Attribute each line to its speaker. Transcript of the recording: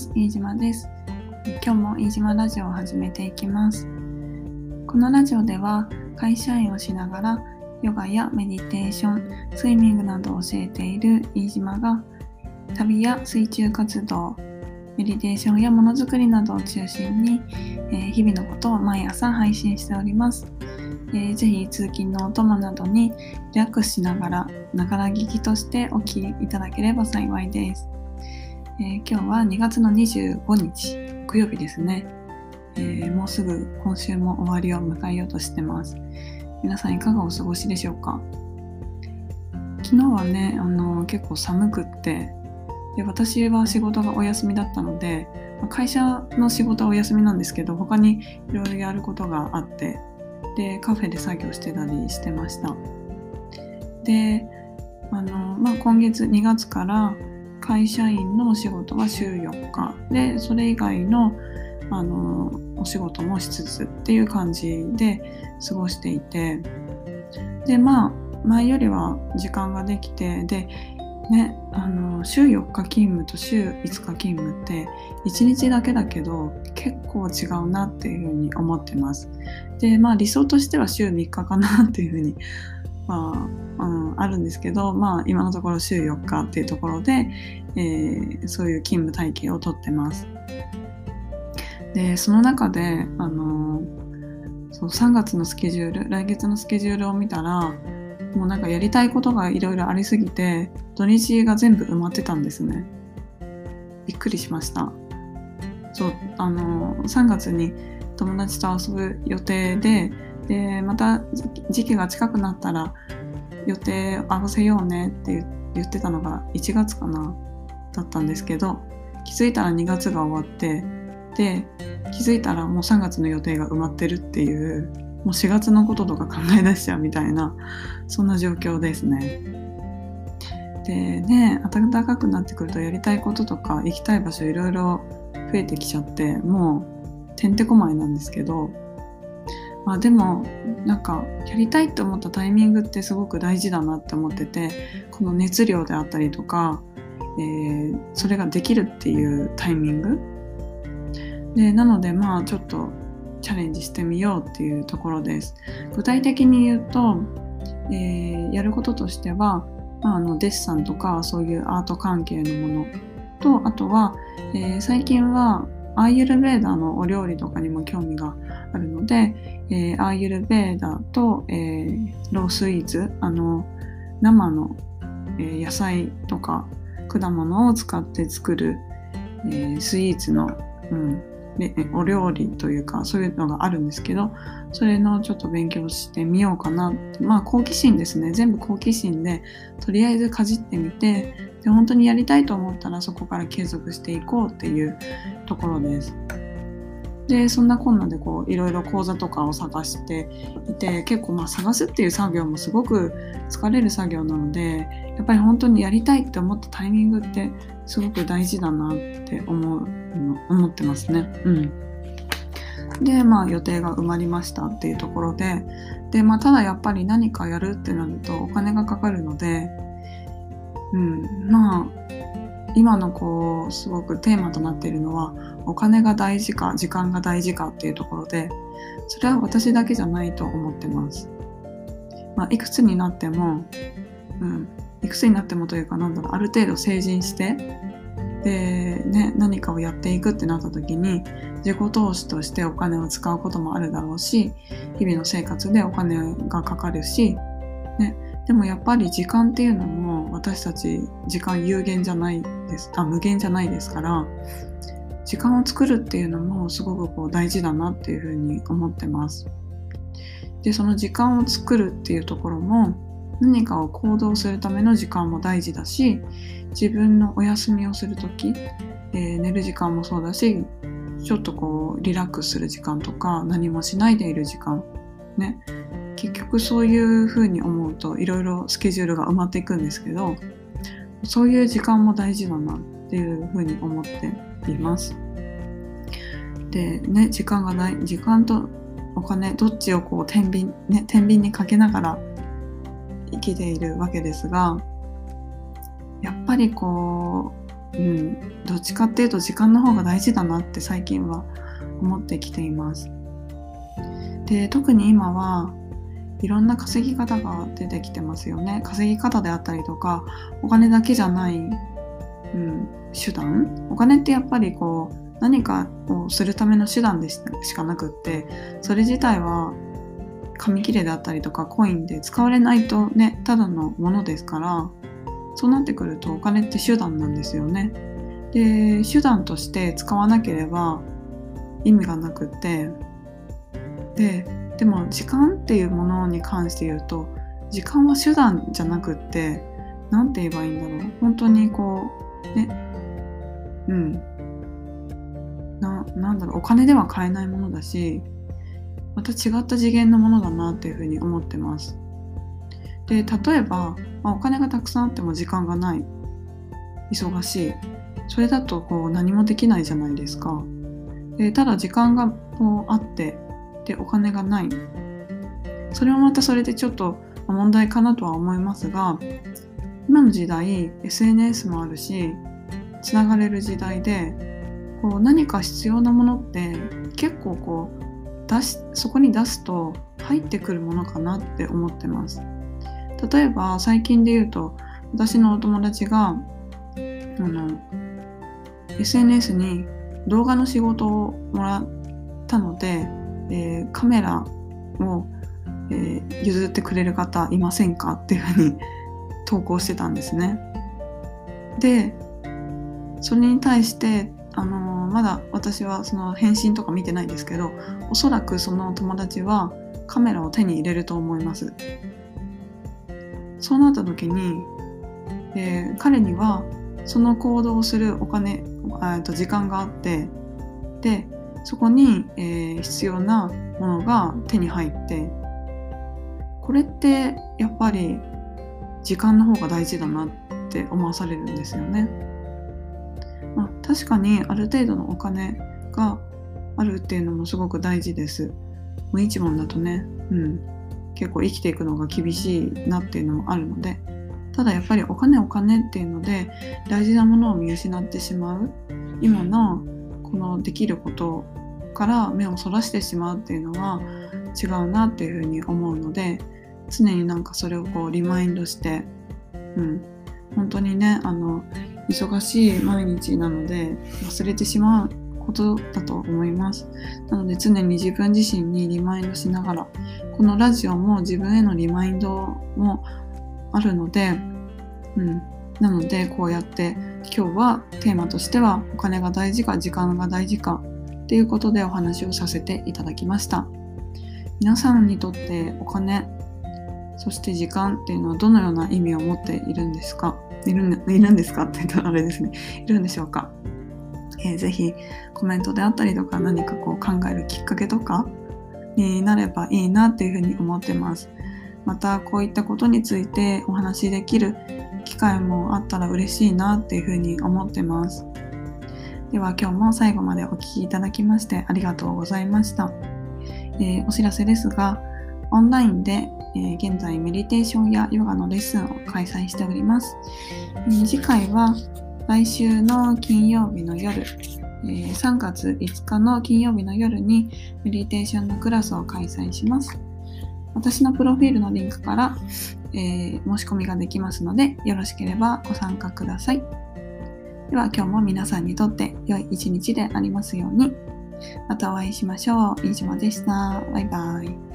Speaker 1: ます飯島です今日も飯島ラジオを始めていきますこのラジオでは会社員をしながらヨガやメディテーションスイミングなどを教えている飯島が旅や水中活動メディテーションやものづくりなどを中心に、えー、日々のことを毎朝配信しております。えー、ぜひ通勤のお供などにリラックスしながらながら聞きとしてお聞きいただければ幸いです。えー、今日は2月の25日木曜日ですね、えー、もうすぐ今週も終わりを迎えようとしてます。皆さんいかがお過ごしでしょうか？昨日はね、あの結構寒くってで私は仕事がお休みだったので会社の仕事はお休みなんですけど他にいろいろやることがあってでカフェで作業してたりしてました。であの、まあ、今月2月から会社員のお仕事は週4日でそれ以外のあのお仕事もしつつっていう感じで過ごしていてでまあ前よりは時間ができてでねあの週4日勤務と週5日勤務って1日だけだけど結構違うなっていうふうに思ってます。でまあ理想としては週3日かなっていうふうに、まあ、うん、あるんですけどまあ今のところ週4日っていうところで、えー、そういう勤務体系をとってます。でその中であのそう3月のスケジュール来月のスケジュールを見たらもうなんかやりたいことがいろいろありすぎて土日が全部埋まってたんですねびっくりしましたそうあの3月に友達と遊ぶ予定ででまた時期が近くなったら予定合わせようねって言ってたのが1月かなだったんですけど気づいたら2月が終わってで気づいたらもう3月の予定が埋まってるっていうもう4月のこととか考え出しちゃうみたいなそんな状況ですね。でね暖かくなってくるとやりたいこととか行きたい場所いろいろ増えてきちゃってもうてんてこまいなんですけどまあでもなんかやりたいって思ったタイミングってすごく大事だなって思っててこの熱量であったりとか、えー、それができるっていうタイミングでなのでまあちょっとチャレンジしてみようっていうところです。具体的に言うと、えー、やることとしては、まあ、あのデッサンとかそういうアート関係のものとあとは、えー、最近はアーユルベーダのお料理とかにも興味があるので、えー、アーユルベーダと、えー、ロースイーツあの生の、えー、野菜とか果物を使って作る、えー、スイーツの、うん、お料理というかそういうのがあるんですけどそれのちょっと勉強してみようかなって。まあ好奇心ですね。全部好奇心でとりあえずかじってみてで本当にやりたいと思ったらそこから継続していこうっていうところです。でそんなこんなでこういろいろ講座とかを探していて結構まあ探すっていう作業もすごく疲れる作業なのでやっぱり本当にやりたいって思ったタイミングってすごく大事だなって思うの思ってますね。うんでまあ予定が埋まりましたっていうところでで、まあ、ただやっぱり何かやるってなるとお金がかかるので、うん、まあ今のこうすごくテーマとなっているのはお金が大事か時間が大事かっていうところでそれは私だけじゃないと思ってます。まあ、いくつになっても、うん、いくつになってもというかなんだろうある程度成人してで、ね、何かをやっていくってなった時に自己投資としてお金を使うこともあるだろうし日々の生活でお金がかかるし、ね、でもやっぱり時間っていうのも私たち時間有限じゃないですあ無限じゃないですから時間を作るっていうのもすごくこう大事だなっていうふうに思ってます。でその時間を作るっていうところも何かを行動するための時間も大事だし自分のお休みをする時、えー、寝る時間もそうだしちょっとこうリラックスする時間とか何もしないでいる時間ね結局そういうふうに思うといろいろスケジュールが埋まっていくんですけどそういう時間も大事だなっていうふうに思っています。でね時間がない時間とお金どっちをこう天秤ね天秤にかけながら生きているわけですがやっぱりこううん、どっちかっていうと時間の方が大事だなって最近は思ってきています。で特に今はいろんな稼ぎ方が出てきてますよね稼ぎ方であったりとかお金だけじゃない、うん、手段お金ってやっぱりこう何かをするための手段でしかなくってそれ自体は紙切れであったりとかコインで使われないとねただのものですからそうなってくるとお金って手段なんですよね。で手段として使わなければ意味がなくってででも時間っていうものに関して言うと時間は手段じゃなくって何て言えばいいんだろう。本当にこうね。うん。ななんだろう。お金では買えないものだしまた違った次元のものだなっていうふうに思ってます。で例えば、まあ、お金がたくさんあっても時間がない。忙しい。それだとこう何もできないじゃないですか。でただ時間がこうあってでお金がないそれもまたそれでちょっと問題かなとは思いますが今の時代 SNS もあるしつながれる時代でこう何か必要なものって結構こう出しそこに出すと入ってくるものかなって思ってます。例えば最近で言うと私のお友達があの SNS に動画の仕事をもらったので、えー、カメラを、えー、譲ってくれる方いませんかっていうふうに投稿してたんですね。でそれに対してあのー、まだ私はその返信とか見てないんですけどおそらくその友達はカメラを手に入れると思います。そうなった時に、えー、彼にはその行動をするお金と時間があってでそこに、えー、必要なものが手に入ってこれってやっぱり時間の方が大事だなって思わされるんですよね。まあ、確かにある程度のお金があるっていうのもすごく大事です。無一文だとね、うん、結構生きていくのが厳しいなっていうのもあるのでただやっぱりお金お金っていうので大事なものを見失ってしまう今のこのできることから目をそらしてしまうっていうのは違うなっていうふうに思うので常になんかそれをこうリマインドして、うん、本当にねあの忙しい毎日なので忘れてしまうことだと思います。なので常に自分自身にリマインドしながら、このラジオも自分へのリマインドもあるので、うん。なのでこうやって今日はテーマとしてはお金が大事か時間が大事かっていうことでお話をさせていただきました。皆さんにとってお金、そして時間っていうのはどのような意味を持っているんですか？いるんですかって言ったらあれですね。いるんでしょうか？えー、ぜひコメントであったりとか何かこう考えるきっかけとかになればいいなっていうふうに思ってます。またこういったことについてお話しできる機会もあったら嬉しいなっていうふうに思ってます。では今日も最後までお聴きいただきましてありがとうございました。えー、お知らせですが、オンラインで、えー、現在メディテーションやヨガのレッスンを開催しております。えー、次回は来週の金曜日の夜、えー、3月5日の金曜日の夜にメディテーションのクラスを開催します。私のプロフィールのリンクから、えー、申し込みができますので、よろしければご参加ください。では今日も皆さんにとって良い一日でありますように。またお会いしましょう。飯島でした。バイバイ。